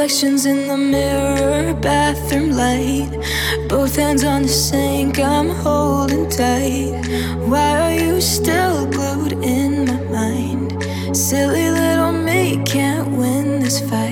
Reflections in the mirror, bathroom light. Both hands on the sink, I'm holding tight. Why are you still glued in my mind? Silly little me can't win this fight.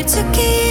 To keep.